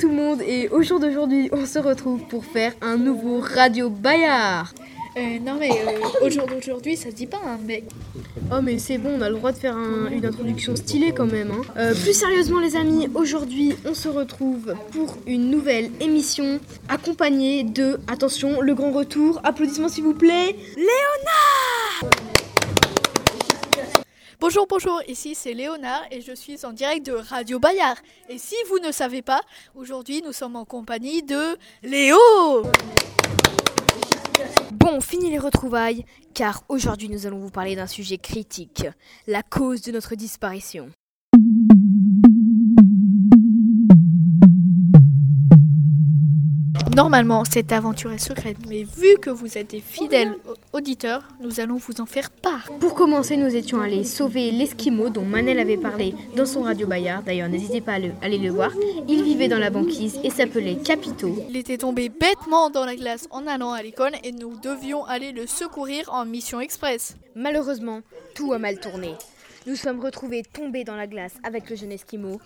tout le monde et au jour d'aujourd'hui on se retrouve pour faire un nouveau Radio Bayard. Euh, non mais euh, au jour d'aujourd'hui ça se dit pas hein, mec. Oh mais c'est bon, on a le droit de faire un- une introduction stylée quand même. hein. Euh, plus sérieusement les amis, aujourd'hui on se retrouve pour une nouvelle émission accompagnée de, attention, le grand retour, applaudissements s'il vous plaît, Bonjour bonjour, ici c'est Léonard et je suis en direct de Radio Bayard. Et si vous ne savez pas, aujourd'hui nous sommes en compagnie de Léo Bon, fini les retrouvailles, car aujourd'hui nous allons vous parler d'un sujet critique, la cause de notre disparition. Normalement cette aventure est secrète, mais vu que vous êtes des fidèles au- auditeurs, nous allons vous en faire part. Pour commencer, nous étions allés sauver l'Esquimau dont Manel avait parlé dans son radio Bayard. D'ailleurs, n'hésitez pas à le- aller le voir. Il vivait dans la banquise et s'appelait Capito. Il était tombé bêtement dans la glace en allant à l'école et nous devions aller le secourir en mission express. Malheureusement, tout a mal tourné. Nous sommes retrouvés tombés dans la glace avec le jeune Esquimau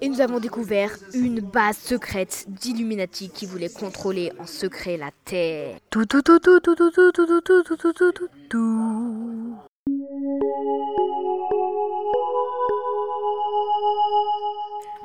et nous avons découvert une base secrète d'Illuminati qui voulait contrôler en secret la Terre. Tout, tout, tout, tout, tout, tout, tout, tout, tout, tout, tout, tout,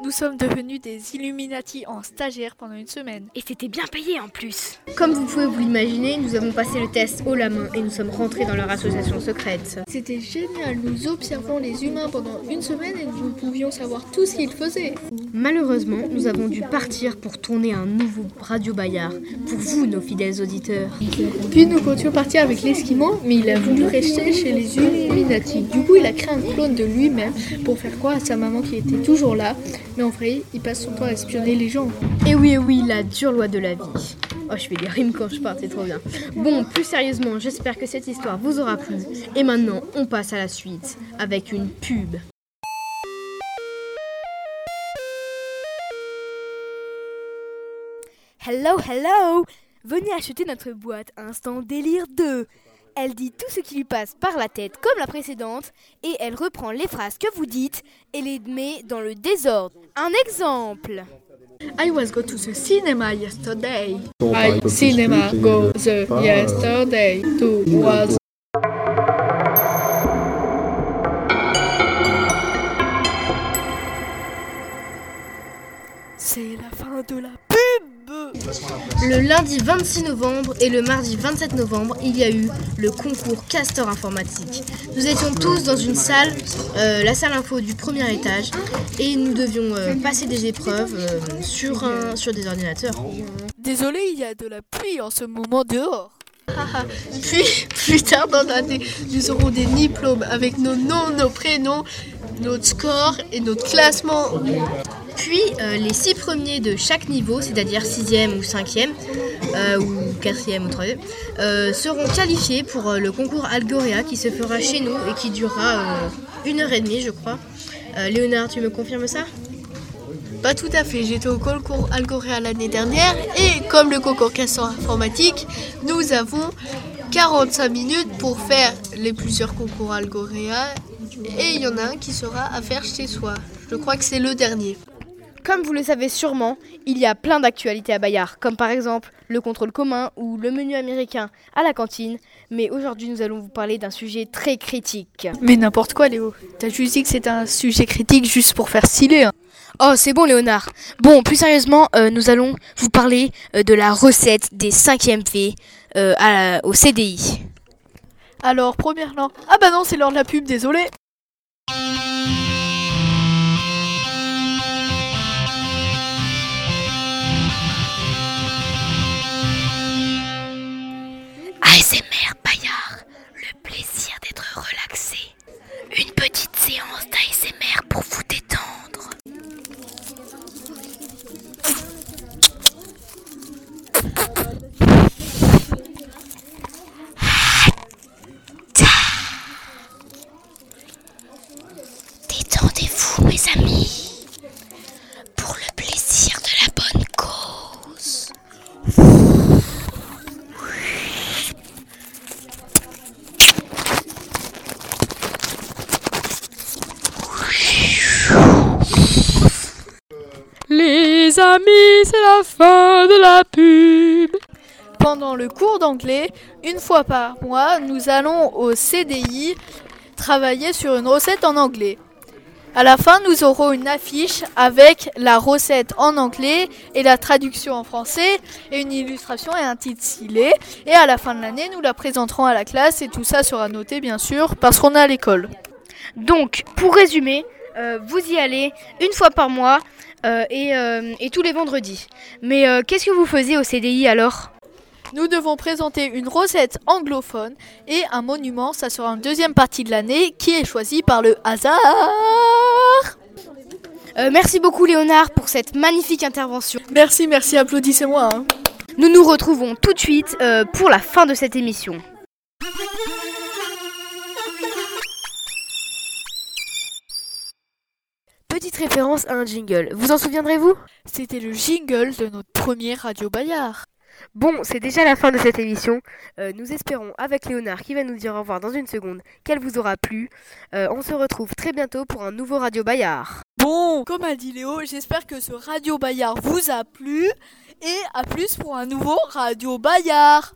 Nous sommes devenus des Illuminati en stagiaire pendant une semaine. Et c'était bien payé en plus. Comme vous pouvez vous l'imaginer, nous avons passé le test haut la main et nous sommes rentrés dans leur association secrète. C'était génial, nous observons les humains pendant une semaine et nous pouvions savoir tout ce qu'ils faisaient. Malheureusement, nous avons dû partir pour tourner un nouveau Radio Bayard pour vous, nos fidèles auditeurs. Puis nous comptions partir avec l'Esquimau, mais il a voulu rester chez les Illuminati. Du coup, il a créé un clone de lui-même pour faire croire à sa maman qui était toujours là. Mais en vrai, il passe son temps à espionner les gens. Et oui, et oui, la dure loi de la vie. Oh, je fais des rimes quand je parle, c'est trop bien. Bon, plus sérieusement, j'espère que cette histoire vous aura plu. Et maintenant, on passe à la suite avec une pub. Hello, hello Venez acheter notre boîte Instant Délire 2. Elle dit tout ce qui lui passe par la tête comme la précédente et elle reprend les phrases que vous dites et les met dans le désordre. Un exemple I was go to the cinema yesterday. I cinema go the yesterday to was C'est la fin de la. Le lundi 26 novembre et le mardi 27 novembre, il y a eu le concours Castor Informatique. Nous étions tous dans une salle, euh, la salle info du premier étage, et nous devions euh, passer des épreuves euh, sur, un, sur des ordinateurs. Désolé, il y a de la pluie en ce moment dehors. Puis, plus tard dans l'année, nous aurons des diplômes avec nos noms, nos prénoms, notre score et notre classement. Puis euh, les six premiers de chaque niveau, c'est-à-dire sixième ou cinquième, euh, ou quatrième ou troisième, euh, seront qualifiés pour le concours Algoria qui se fera chez nous et qui durera une heure et demie, je crois. Léonard, tu me confirmes ça? Pas tout à fait, j'étais au concours Algoria l'année dernière et comme le concours Castor informatique, nous avons 45 minutes pour faire les plusieurs concours Algoria et il y en a un qui sera à faire chez soi. Je crois que c'est le dernier. Comme vous le savez sûrement, il y a plein d'actualités à Bayard, comme par exemple le contrôle commun ou le menu américain à la cantine. Mais aujourd'hui, nous allons vous parler d'un sujet très critique. Mais n'importe quoi Léo, t'as juste dit que c'était un sujet critique juste pour faire stylé. hein. Oh, c'est bon, Léonard. Bon, plus sérieusement, euh, nous allons vous parler euh, de la recette des 5e V euh, à au CDI. Alors, première langue. Ah bah non, c'est l'heure de la pub, désolé. Les amis, c'est la fin de la pub. Pendant le cours d'anglais, une fois par mois, nous allons au CDI travailler sur une recette en anglais. À la fin, nous aurons une affiche avec la recette en anglais et la traduction en français et une illustration et un titre stylé. Et à la fin de l'année, nous la présenterons à la classe et tout ça sera noté bien sûr parce qu'on est à l'école. Donc, pour résumer, euh, vous y allez une fois par mois euh, et, euh, et tous les vendredis. Mais qu'est-ce que vous faisiez au CDI alors? Nous devons présenter une recette anglophone et un monument, ça sera une deuxième partie de l'année qui est choisie par le hasard. Merci beaucoup Léonard pour cette magnifique intervention. Merci, merci, applaudissez-moi. hein. Nous nous retrouvons tout de suite pour la fin de cette émission. Petite référence à un jingle. Vous en souviendrez-vous? C'était le jingle de notre premier Radio Bayard. Bon, c'est déjà la fin de cette émission. Euh, nous espérons, avec Léonard qui va nous dire au revoir dans une seconde, qu'elle vous aura plu. Euh, on se retrouve très bientôt pour un nouveau Radio Bayard. Bon, comme a dit Léo, j'espère que ce Radio Bayard vous a plu et à plus pour un nouveau Radio Bayard.